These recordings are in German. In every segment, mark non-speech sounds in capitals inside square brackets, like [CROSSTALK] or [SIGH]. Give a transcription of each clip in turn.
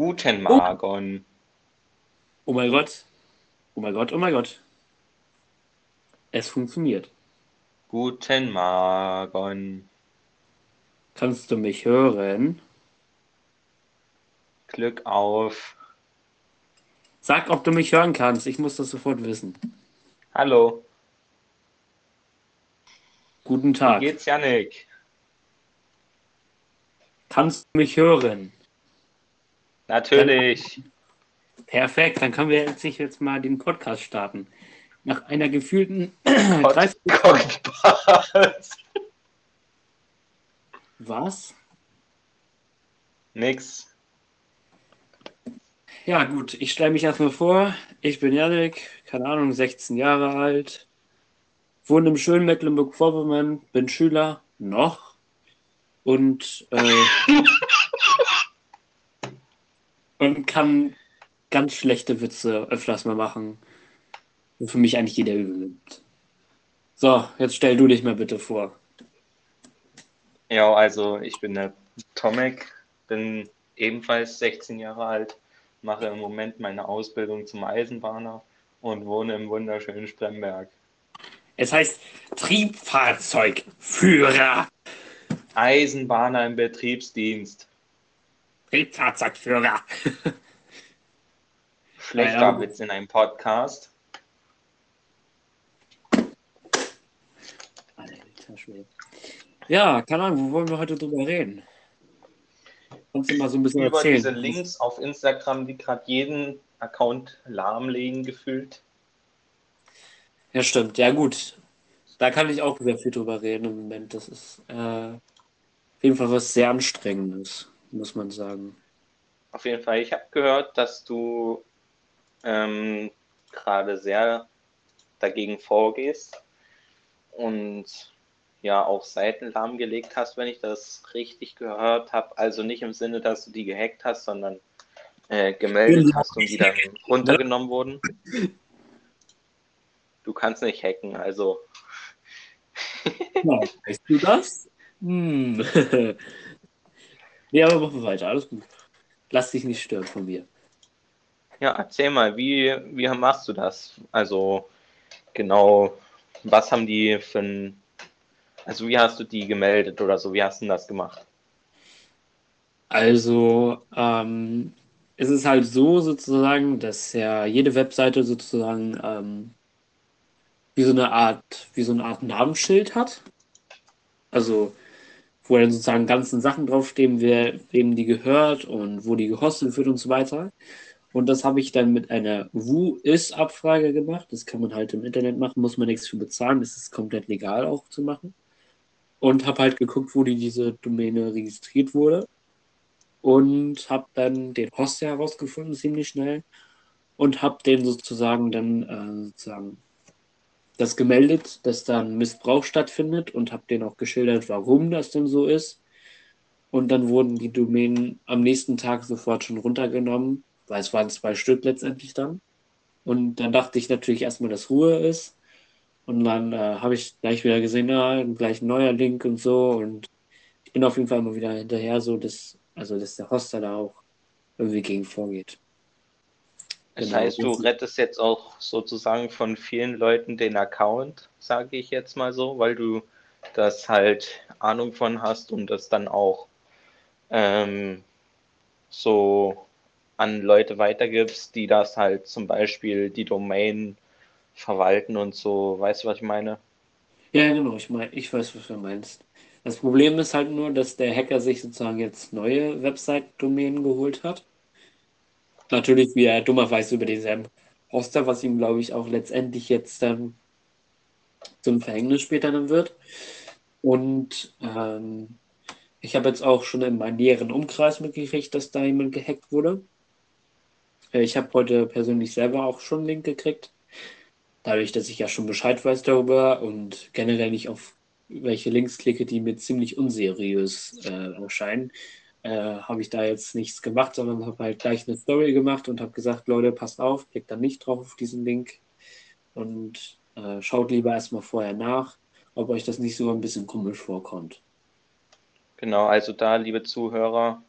Guten Morgen. Oh mein Gott. Oh mein Gott, oh mein Gott. Es funktioniert. Guten Morgen. Kannst du mich hören? Glück auf. Sag, ob du mich hören kannst. Ich muss das sofort wissen. Hallo. Guten Wie Tag. geht's, Janik? Kannst du mich hören? Natürlich. Perfekt, dann können wir jetzt jetzt mal den Podcast starten. Nach einer gefühlten [CLEARS THROAT] Dreiviertel- Cockpit. Was? Nix. Ja, gut, ich stelle mich erstmal vor. Ich bin Janik, keine Ahnung, 16 Jahre alt, wohne im schönen Mecklenburg-Vorpommern, bin Schüler, noch. Und, äh, [LAUGHS] und kann ganz schlechte Witze öfters mal machen, wo für mich eigentlich jeder übel nimmt. So, jetzt stell du dich mal bitte vor. Ja, also ich bin der Tomek, bin ebenfalls 16 Jahre alt, mache im Moment meine Ausbildung zum Eisenbahner und wohne im wunderschönen Spremberg. Es heißt Triebfahrzeugführer. Eisenbahner im Betriebsdienst. Triebfahrzeugführer. [LAUGHS] Schlechter ja. Witz in einem Podcast. Alter Schwede. Ja, keine Ahnung, wo wollen wir heute drüber reden? Kannst du mal so ein bisschen Über erzählen? diese Links auf Instagram, die gerade jeden Account lahmlegen gefühlt. Ja, stimmt. Ja, gut. Da kann ich auch sehr viel drüber reden im Moment. Das ist äh, auf jeden Fall was sehr Anstrengendes, muss man sagen. Auf jeden Fall, ich habe gehört, dass du ähm, gerade sehr dagegen vorgehst und ja auch Seiten lahmgelegt hast, wenn ich das richtig gehört habe. Also nicht im Sinne, dass du die gehackt hast, sondern äh, gemeldet Genau. hast und die dann [LAUGHS] runtergenommen wurden. Du kannst nicht hacken, also Ja, weißt du das? Hm. [LAUGHS] nee, aber machen wir weiter. Alles gut. Lass dich nicht stören von mir. ja, erzähl mal, wie, wie machst du das? Also genau, was haben die für ein, also wie hast du die gemeldet oder so, wie hast du denn das gemacht? Also, ähm, es ist halt so sozusagen, dass ja jede Webseite sozusagen ähm, wie so eine Art, wie so eine Art Namensschild hat. Also, wo dann sozusagen ganzen Sachen draufstehen, wer, wem die gehört und wo die gehostet wird und so weiter. Und das habe ich dann mit einer Who-Is-Abfrage gemacht. Das kann man halt im Internet machen, muss man nichts für bezahlen. Das ist komplett legal auch zu machen. Und habe halt geguckt, wo die diese Domäne registriert wurde und habe dann den Hoster herausgefunden ziemlich schnell und habe den sozusagen dann äh, sozusagen das gemeldet, dass da ein Missbrauch stattfindet und habe den auch geschildert, warum das denn so ist. Und dann wurden die Domänen am nächsten Tag sofort schon runtergenommen, weil es waren zwei Stück letztendlich dann. Und dann dachte ich natürlich erstmal, dass Ruhe ist. Und dann äh, habe ich gleich wieder gesehen, ja, gleich ein neuer Link und so. Und ich bin auf jeden Fall immer wieder hinterher, so dass, also dass der Hoster da auch irgendwie gegen vorgeht. Das Genau. heißt, du rettest jetzt auch sozusagen von vielen Leuten den Account, sage ich jetzt mal so, weil du das halt Ahnung von hast und das dann auch ähm, so an Leute weitergibst, die das halt zum Beispiel die Domain verwalten und so. Weißt du, was ich meine? Ja, genau, ich meine, ich weiß, was du meinst. Das Problem ist halt nur, dass der Hacker sich sozusagen jetzt neue Website-Domänen geholt hat. Natürlich, wie er dummerweise über denselben Hoster, was ihm, glaube ich, auch letztendlich jetzt ähm, zum Verhängnis später dann wird. Und ähm, ich habe jetzt auch schon in meinem näheren Umkreis mitgekriegt, dass da jemand gehackt wurde. Äh, Ich habe heute persönlich selber auch schon einen Link gekriegt. Dadurch, dass ich ja schon Bescheid weiß darüber und generell nicht auf welche Links klicke, die mir ziemlich unseriös äh, erscheinen, äh, habe ich da jetzt nichts gemacht, sondern habe halt gleich eine Story gemacht und habe gesagt, Leute, passt auf, klickt dann nicht drauf auf diesen Link und äh, schaut lieber erstmal vorher nach, ob euch das nicht so ein bisschen komisch vorkommt. Genau, also da, liebe Zuhörer,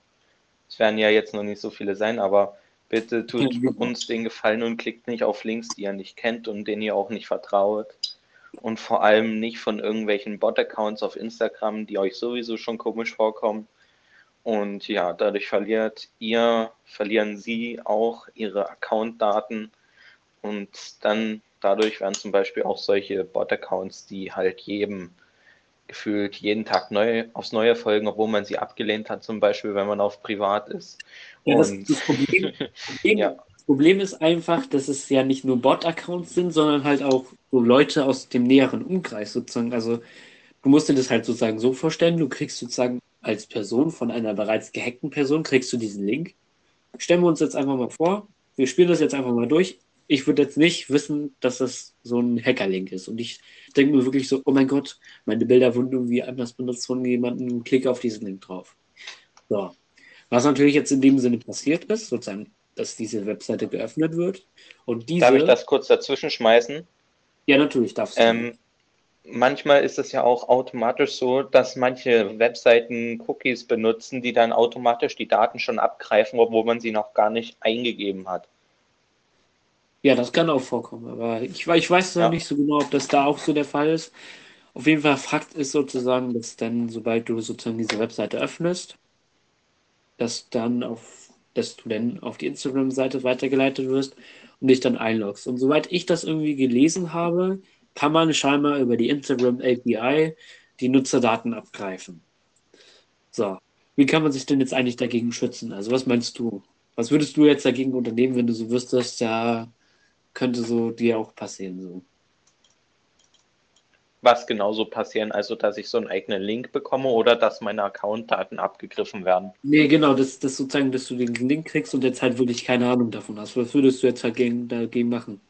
Es werden ja jetzt noch nicht so viele sein, aber bitte tut uns den Gefallen und klickt nicht auf Links, die ihr nicht kennt und denen ihr auch nicht vertraut. Und vor allem nicht von irgendwelchen Bot-Accounts auf Instagram, die euch sowieso schon komisch vorkommen. Und ja, dadurch verliert ihr, verlieren sie auch ihre Account-Daten. Und dann dadurch werden zum Beispiel auch solche Bot-Accounts, die halt jedem gefühlt jeden Tag neu aufs Neue folgen, obwohl man sie abgelehnt hat, zum Beispiel, wenn man auf privat ist. Ja, das, das, Problem, [LAUGHS] Problem, ja. das, Problem, ist einfach, dass es ja nicht nur Bot-Accounts sind, sondern halt auch so Leute aus dem näheren Umkreis sozusagen. Also du musst dir das halt sozusagen so vorstellen, du kriegst sozusagen als Person von einer bereits gehackten Person, kriegst du diesen Link. Stellen wir uns jetzt einfach mal vor, wir spielen das jetzt einfach mal durch ich würde jetzt nicht wissen, dass das so ein Hackerlink ist. Und ich denke mir wirklich so, oh mein Gott, meine Bilder wurden irgendwie anders benutzt von jemandem, klicke auf diesen Link drauf. So. Was natürlich jetzt in dem Sinne passiert ist, sozusagen, dass diese Webseite geöffnet wird. Und diese, Darf ich das kurz dazwischen schmeißen? Ja, natürlich darfst du. Ähm, manchmal ist es ja auch automatisch so, dass manche Webseiten Cookies benutzen, die dann automatisch die Daten schon abgreifen, obwohl man sie noch gar nicht eingegeben hat. Ja, das kann auch vorkommen, aber ich, ich weiß noch ja. nicht so genau, ob das da auch so der Fall ist. Auf jeden Fall, Fakt ist sozusagen, dass dann, sobald du sozusagen diese Webseite öffnest, dass dann auf, dass du dann auf die Instagram-Seite weitergeleitet wirst und dich dann einloggst. Und soweit ich das irgendwie gelesen habe, kann man scheinbar über die Instagram API die Nutzerdaten abgreifen. So, wie kann man sich denn jetzt eigentlich dagegen schützen? Also was meinst du? Was würdest du jetzt dagegen unternehmen, wenn du so wüsstest, ja, könnte so dir auch passieren. So. Was genauso passieren, also dass ich so einen eigenen Link bekomme oder dass meine Accountdaten abgegriffen werden? Nee, genau, das, das sozusagen, dass du den Link kriegst und jetzt halt wirklich keine Ahnung davon hast. Was würdest du jetzt halt gegen, dagegen machen?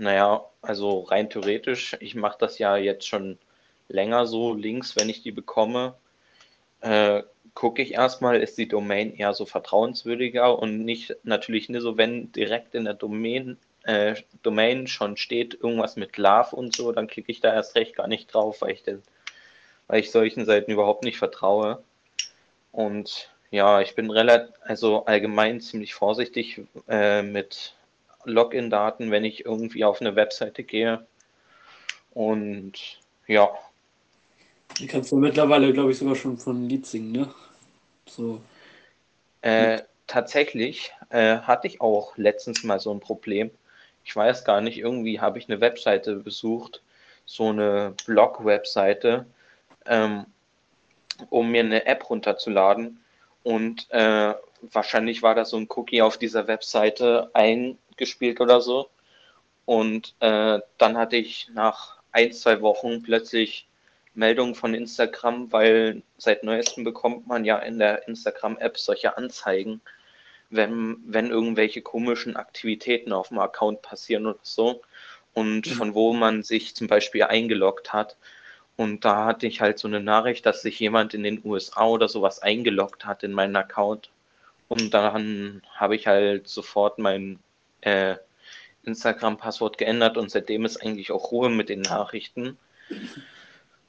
Naja, also rein theoretisch, ich mache das ja jetzt schon länger so, Links, wenn ich die bekomme, äh, gucke ich erstmal, ist die Domain eher so vertrauenswürdiger und nicht natürlich nur so, wenn direkt in der Domain, äh, Domain schon steht irgendwas mit Love und so, dann klicke ich da erst recht gar nicht drauf, weil ich, den, weil ich solchen Seiten überhaupt nicht vertraue. Und ja, ich bin relativ, also allgemein ziemlich vorsichtig äh, mit Login-Daten, wenn ich irgendwie auf eine Webseite gehe. Und ja, die kannst du mittlerweile, glaube ich, sogar schon von Lied singen, ne? So. Äh, tatsächlich äh, hatte ich auch letztens mal so ein Problem. Ich weiß gar nicht, irgendwie habe ich eine Webseite besucht, so eine Blog-Webseite, ähm, um mir eine App runterzuladen. Und äh, wahrscheinlich war da so ein Cookie auf dieser Webseite eingespielt oder so. Und äh, dann hatte ich nach ein, zwei Wochen plötzlich Meldungen von Instagram, weil seit neuestem bekommt man ja in der Instagram-App solche Anzeigen, wenn, wenn irgendwelche komischen Aktivitäten auf dem Account passieren oder so und mhm. von wo man sich zum Beispiel eingeloggt hat. Und da hatte ich halt so eine Nachricht, dass sich jemand in den USA oder sowas eingeloggt hat in meinen Account. Und dann habe ich halt sofort mein äh, Instagram-Passwort geändert und seitdem ist eigentlich auch Ruhe mit den Nachrichten.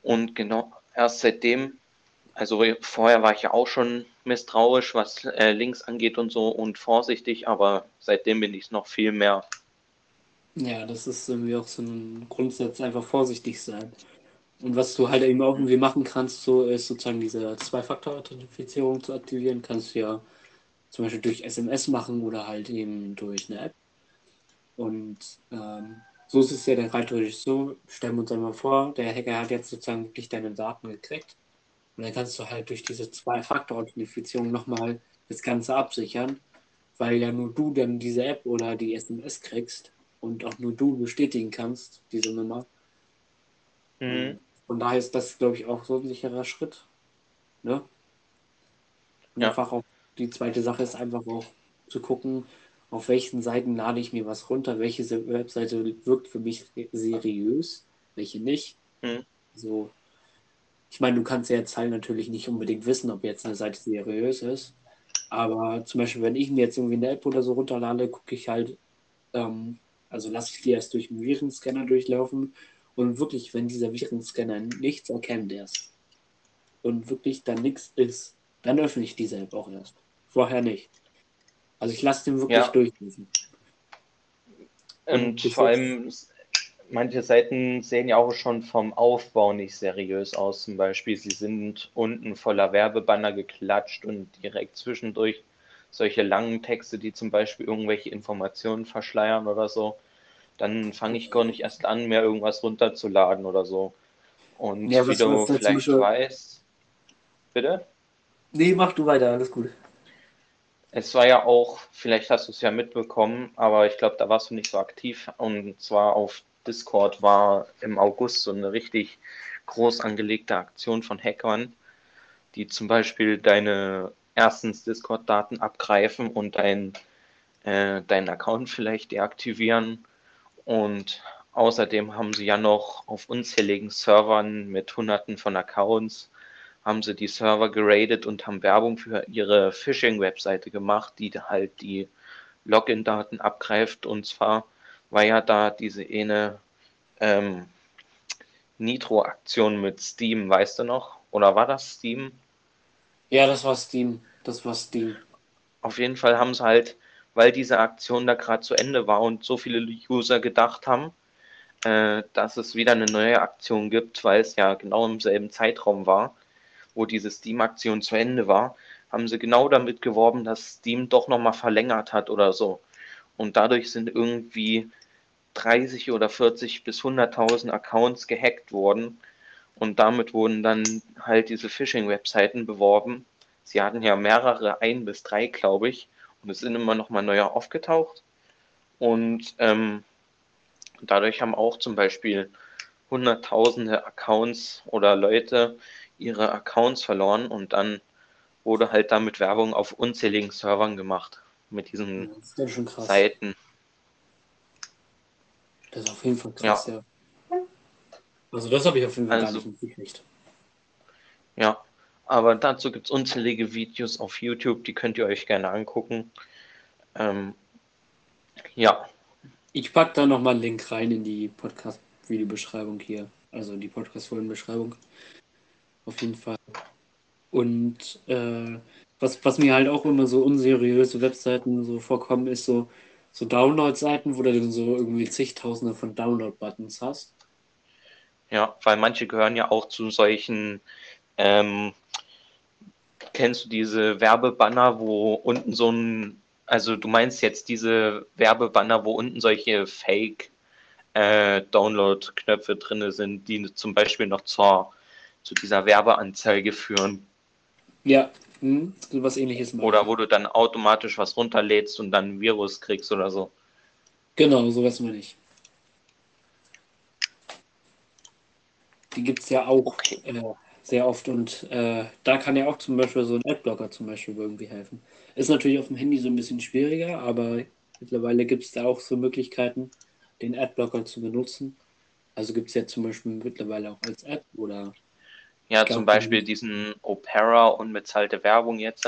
Und genau, erst seitdem, also vorher war ich ja auch schon misstrauisch, was äh, Links angeht und so und vorsichtig, aber seitdem bin ich es noch viel mehr. Ja, das ist irgendwie auch so ein Grundsatz, einfach vorsichtig sein. Und was du halt eben auch irgendwie machen kannst, so ist sozusagen diese Zwei-Faktor-Authentifizierung zu aktivieren, kannst du ja zum Beispiel durch SMS machen oder halt eben durch eine App. Und ähm, so ist es ja dann rein theoretisch so, stellen wir uns einmal vor, der Hacker hat jetzt sozusagen wirklich deine Daten gekriegt. Und dann kannst du halt durch diese Zwei-Faktor-Authentifizierung nochmal das Ganze absichern, weil ja nur du dann diese App oder die SMS kriegst und auch nur du bestätigen kannst, diese Nummer. Mhm. Von daher ist das, glaube ich, auch so ein sicherer Schritt. Ne? Und ja. einfach auch die zweite Sache ist einfach auch zu gucken, auf welchen Seiten lade ich mir was runter, welche Webseite wirkt für mich seriös, welche nicht. Hm. So, ich meine, du kannst ja jetzt halt natürlich nicht unbedingt wissen, ob jetzt eine Seite seriös ist. Aber zum Beispiel, wenn ich mir jetzt irgendwie eine App oder so runterlade, gucke ich halt, ähm, also lasse ich die erst durch einen Virenscanner durchlaufen und wirklich, wenn dieser Virenscanner nichts erkennt erst und wirklich da nichts ist, Dann öffne ich diese App auch erst. Vorher nicht. Also ich lasse den wirklich Ja. durchlesen. Und das vor allem, manche Seiten sehen ja auch schon vom Aufbau nicht seriös aus. Zum Beispiel, sie sind unten voller Werbebanner geklatscht und direkt zwischendurch solche langen Texte, die zum Beispiel irgendwelche Informationen verschleiern oder so. Dann fange ich gar nicht erst an, mir irgendwas runterzuladen oder so. Und Ja, wie du vielleicht weißt, bitte? Nee, mach du weiter, alles gut. Es war ja auch, vielleicht hast du es ja mitbekommen, aber ich glaube, da warst du nicht so aktiv. Und zwar auf Discord war im August so eine richtig groß angelegte Aktion von Hackern, die zum Beispiel deine erstens Discord-Daten abgreifen und dein, äh, deinen Account vielleicht deaktivieren. Und außerdem haben sie ja noch auf unzähligen Servern mit Hunderten von Accounts haben sie die Server geradet und haben Werbung für ihre Phishing-Webseite gemacht, die halt die Login-Daten abgreift. Und zwar war ja da diese eine ähm, Nitro-Aktion mit Steam, weißt du noch? Oder war das Steam? Ja, das war Steam. Das war Steam. Auf jeden Fall haben sie halt, weil diese Aktion da gerade zu Ende war und so viele User gedacht haben, äh, dass es wieder eine neue Aktion gibt, weil es ja genau im selben Zeitraum war, wo diese Steam-Aktion zu Ende war, haben sie genau damit geworben, dass Steam doch nochmal verlängert hat oder so. Und dadurch sind irgendwie 30 oder 40 bis 100.000 Accounts gehackt worden. Und damit wurden dann halt diese Phishing-Webseiten beworben. Sie hatten ja mehrere, ein bis drei, glaube ich. Und es sind immer noch mal neue aufgetaucht. Und ähm, dadurch haben auch zum Beispiel hunderttausende Accounts oder Leute ihre Accounts verloren. Und dann wurde halt damit Werbung auf unzähligen Servern gemacht. Mit diesen krass. Seiten. Das ist auf jeden Fall krass, ja. Also das habe ich auf jeden Fall gar Also- nicht mitgekriegt. Ja, aber dazu gibt es unzählige Videos auf YouTube, die könnt ihr euch gerne angucken. Ähm, ja, Ich packe da nochmal einen Link rein in die Podcast-Videobeschreibung hier. Also die Podcast-Folgenbeschreibung. Auf jeden Fall. Und äh, was, was mir halt auch immer so unseriöse Webseiten so vorkommen, ist so, so Download-Seiten, wo du dann so irgendwie zigtausende von Download-Buttons hast. ja, weil manche gehören ja auch zu solchen, ähm, kennst du diese Werbebanner, wo unten so ein, also du meinst jetzt diese Werbebanner, wo unten solche Fake äh, drin sind, die zum Beispiel noch zur, zu dieser Werbeanzeige führen. Ja, hm, so was ähnliches machen. Oder wo du dann automatisch was runterlädst und dann ein Virus kriegst oder so. Genau, sowas meine ich. Die gibt es ja auch Okay. äh, sehr oft und äh, da kann ja auch zum Beispiel so ein Adblocker zum Beispiel irgendwie helfen. Ist natürlich auf dem Handy so ein bisschen schwieriger, aber mittlerweile gibt es da auch so Möglichkeiten, den Adblocker zu benutzen. Also gibt es ja zum Beispiel mittlerweile auch als App oder Ja, glaub, zum Beispiel diesen Opera unbezahlte Werbung jetzt.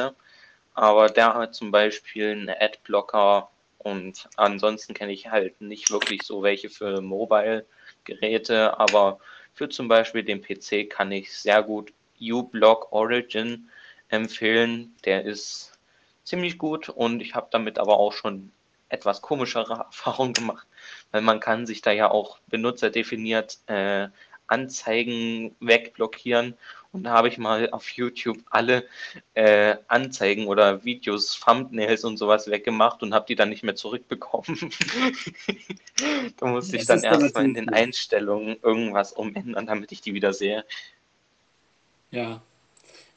Aber der hat zum Beispiel einen Adblocker und ansonsten kenne ich halt nicht wirklich so welche für Mobile-Geräte, aber für zum Beispiel den PC kann ich sehr gut uBlock Origin empfehlen. Der ist ziemlich gut und ich habe damit aber auch schon etwas komischere [LAUGHS] Erfahrungen gemacht, weil man kann sich da ja auch benutzerdefiniert äh, Anzeigen wegblockieren und da habe ich mal auf YouTube alle äh, Anzeigen oder Videos, Thumbnails und sowas weggemacht und habe die dann nicht mehr zurückbekommen. [LAUGHS] da musste ich Das dann ist dann erstmal in den gut. Einstellungen irgendwas umändern, damit ich die wieder sehe. ja.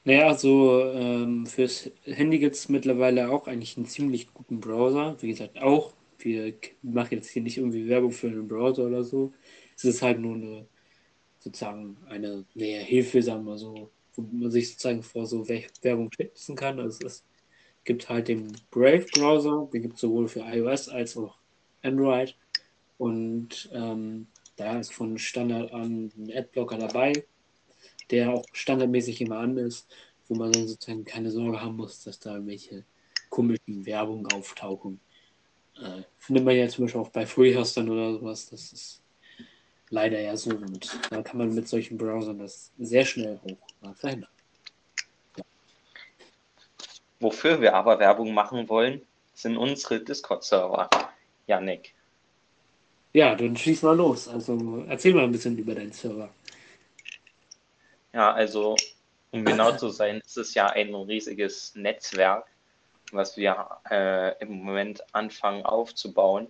Naja, also ähm, fürs Handy gibt es mittlerweile auch eigentlich einen ziemlich guten Browser. Wie gesagt, auch. Wir machen jetzt hier nicht irgendwie Werbung für einen Browser oder so. Es ist halt nur eine, sozusagen eine nähe Hilfe, sagen wir so, wo man sich sozusagen vor so We- Werbung schützen kann. Also es gibt halt den Brave-Browser, den gibt es sowohl für iOS als auch Android. Und ähm, da ist von Standard an ein Adblocker dabei, der auch standardmäßig immer an ist, wo man dann sozusagen keine Sorge haben muss, dass da irgendwelche komischen Werbungen auftauchen. Äh, findet man ja zum Beispiel auch bei FreeHostern oder sowas. Das ist leider ja so. Und da kann man mit solchen Browsern das sehr schnell auch äh, verhindern. Wofür wir aber Werbung machen wollen, sind unsere Discord-Server. Janik. Ja, dann schieß mal los. Also erzähl mal ein bisschen über deinen Server. Ja, also um genau zu sein, ist es ja ein riesiges Netzwerk, was wir äh, im Moment anfangen aufzubauen.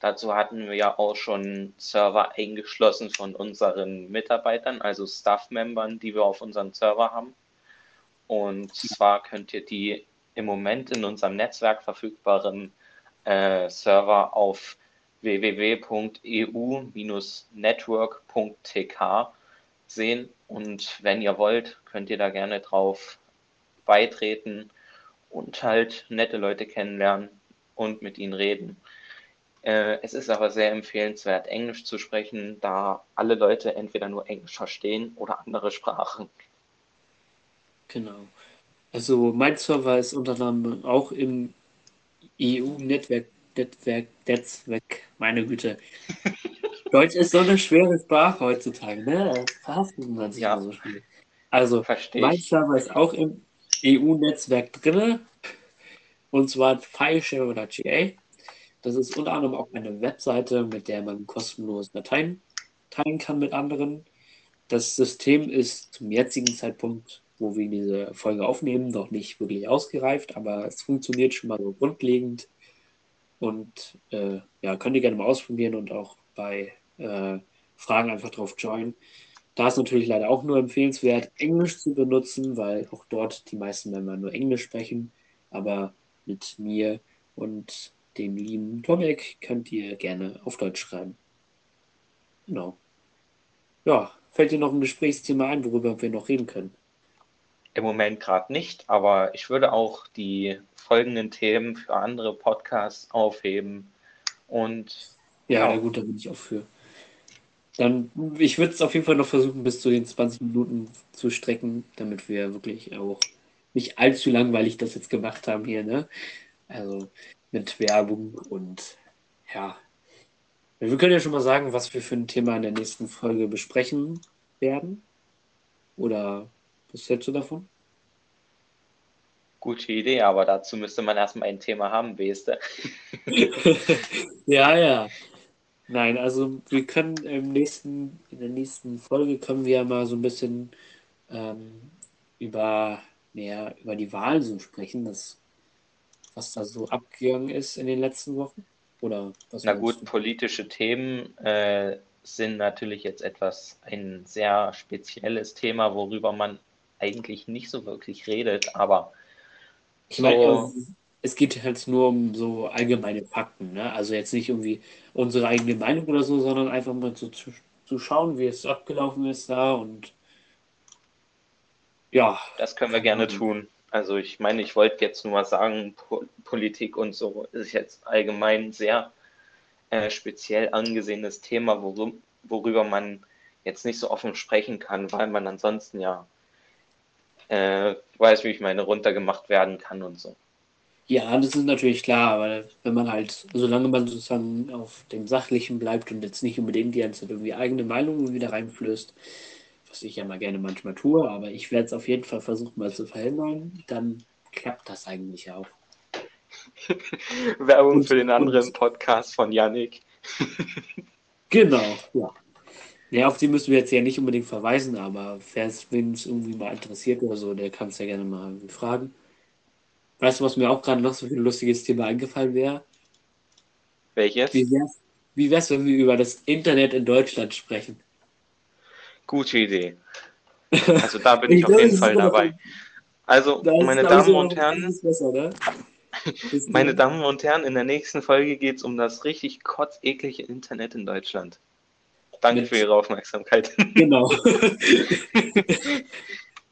Dazu hatten wir ja auch schon Server eingeschlossen von unseren Mitarbeitern, also Staff-Membern, die wir auf unserem Server haben. Und zwar könnt ihr die im Moment in unserem Netzwerk verfügbaren äh, Server auf www.eu-network.tk sehen. Und wenn ihr wollt, könnt ihr da gerne drauf beitreten und halt nette Leute kennenlernen und mit ihnen reden. Äh, es ist aber sehr empfehlenswert, Englisch zu sprechen, da alle Leute entweder nur Englisch verstehen oder andere Sprachen. Genau. Also mein Server ist unter anderem auch im EU-Netzwerk, Netzwerk, Netzwerk, meine Güte. [LAUGHS] Deutsch ist so eine schwere Sprache heutzutage, ne? Verhaftet man sich ja. so schnell. Also Versteh mein Server ist auch im EU-Netzwerk drin. Und zwar FileShare oder GA. Das ist unter anderem auch eine Webseite, mit der man kostenlos Dateien teilen kann mit anderen. Das System ist zum jetzigen Zeitpunkt, wo wir diese Folge aufnehmen, noch nicht wirklich ausgereift, aber es funktioniert schon mal so grundlegend. Und äh, ja, könnt ihr gerne mal ausprobieren und auch bei äh, Fragen einfach drauf joinen. Da ist natürlich leider auch nur empfehlenswert, Englisch zu benutzen, weil auch dort die meisten Member nur Englisch sprechen. Aber mit mir und dem lieben Tomek könnt ihr gerne auf Deutsch schreiben. Genau. Ja, fällt dir noch ein Gesprächsthema ein, worüber wir noch reden können? Im Moment gerade nicht, aber ich würde auch die folgenden Themen für andere Podcasts aufheben. Und ja, ja. gut, da bin ich auch für. Dann, ich würde es auf jeden Fall noch versuchen, bis zu den 20 Minuten zu strecken, damit wir wirklich auch nicht allzu langweilig das jetzt gemacht haben hier, ne? Also, mit Werbung und ja. Wir können ja schon mal sagen, was wir für ein Thema in der nächsten Folge besprechen werden. Oder was hältst du davon? Gute Idee, aber dazu müsste man erstmal ein Thema haben, weißt du? [LAUGHS] ja, ja. Nein, also wir können im nächsten, in der nächsten Folge können wir ja mal so ein bisschen ähm, über mehr über die Wahlen so sprechen, das was da so abgegangen ist in den letzten Wochen? Oder was Na gut, du? politische Themen äh, sind natürlich jetzt etwas ein sehr spezielles Thema, worüber man eigentlich nicht so wirklich redet, aber ich so, meine, es geht halt nur um so allgemeine Fakten, ne? Also jetzt nicht irgendwie unsere eigene Meinung oder so, sondern einfach mal so zu, zu schauen, wie es abgelaufen ist da und ja. Das können wir gerne tun. Also ich meine, ich wollte jetzt nur mal sagen, po Politik und so ist jetzt allgemein sehr äh, speziell angesehenes Thema, worüber, worüber man jetzt nicht so offen sprechen kann, weil man ansonsten ja äh, weiß, wie ich meine, runtergemacht werden kann und so. Ja, das ist natürlich klar, aber wenn man halt, solange man sozusagen auf dem Sachlichen bleibt und jetzt nicht unbedingt die ganze Zeit irgendwie eigene Meinungen wieder reinflößt, was ich ja mal gerne manchmal tue, aber ich werde es auf jeden Fall versuchen mal zu verhindern, dann klappt das eigentlich auch. [LAUGHS] Werbung und, für den anderen und, Podcast von Yannick. genau, ja. Ja, auf die müssen wir jetzt ja nicht unbedingt verweisen, aber wer es irgendwie mal interessiert oder so, der kann es ja gerne mal fragen. Weißt du, was mir auch gerade noch so ein lustiges Thema eingefallen wäre? Welches? Wie wie wär's, wenn wir über das Internet in Deutschland sprechen? Gute Idee. [LAUGHS] Also da bin ich, ich auf jeden Fall dabei. Also, meine Damen und Herren, besser, ne? [LAUGHS] meine Damen und Herren, in der nächsten Folge geht es um das richtig kotzeklige Internet in Deutschland. Danke Mit, für Ihre Aufmerksamkeit. [LAUGHS] Genau.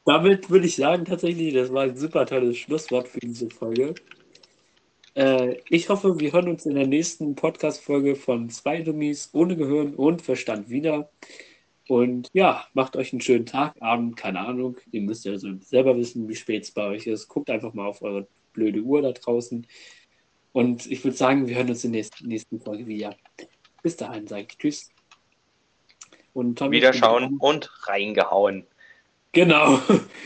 Damit würde ich sagen, tatsächlich, das war ein super tolles Schlusswort für diese Folge. Äh, ich hoffe, wir hören uns in der nächsten Podcast-Folge von zwei Dummies ohne Gehirn und Verstand wieder. Und ja, macht euch einen schönen Tag, Abend, keine Ahnung. Ihr müsst ja also selber wissen, wie spät es bei euch ist. Guckt einfach mal auf eure blöde Uhr da draußen. Und ich würde sagen, wir hören uns in der nächsten Folge wieder. Bis dahin sage ich Tschüss. Und Tommy, Wiederschauen und reingehauen. Genau.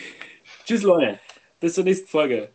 [LAUGHS] Tschüss, Leute. Bis zur nächsten Folge.